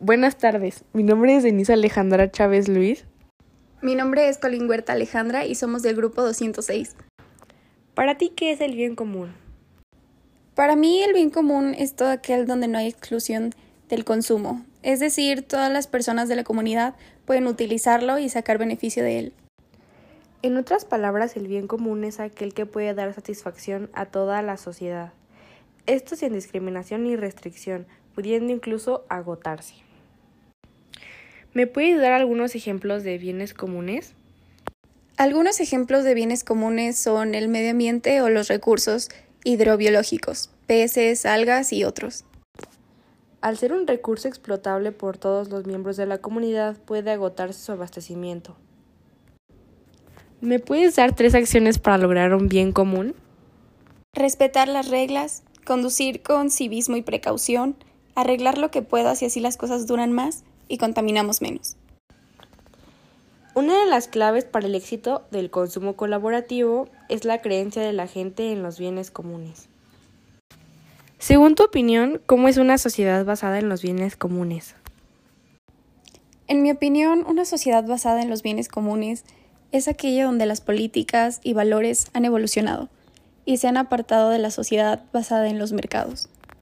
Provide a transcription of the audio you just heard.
Buenas tardes, mi nombre es Denise Alejandra Chávez Luis. Mi nombre es Colin Huerta Alejandra y somos del grupo 206. ¿Para ti qué es el bien común? Para mí el bien común es todo aquel donde no hay exclusión del consumo, es decir, todas las personas de la comunidad pueden utilizarlo y sacar beneficio de él. En otras palabras, el bien común es aquel que puede dar satisfacción a toda la sociedad. Esto sin discriminación ni restricción, pudiendo incluso agotarse. ¿Me puedes dar algunos ejemplos de bienes comunes? Algunos ejemplos de bienes comunes son el medio ambiente o los recursos hidrobiológicos, peces, algas y otros. Al ser un recurso explotable por todos los miembros de la comunidad, puede agotarse su abastecimiento. ¿Me puedes dar tres acciones para lograr un bien común? Respetar las reglas, conducir con civismo y precaución, arreglar lo que puedas y así las cosas duran más y contaminamos menos. Una de las claves para el éxito del consumo colaborativo es la creencia de la gente en los bienes comunes. Según tu opinión, ¿cómo es una sociedad basada en los bienes comunes? En mi opinión, una sociedad basada en los bienes comunes es aquella donde las políticas y valores han evolucionado y se han apartado de la sociedad basada en los mercados.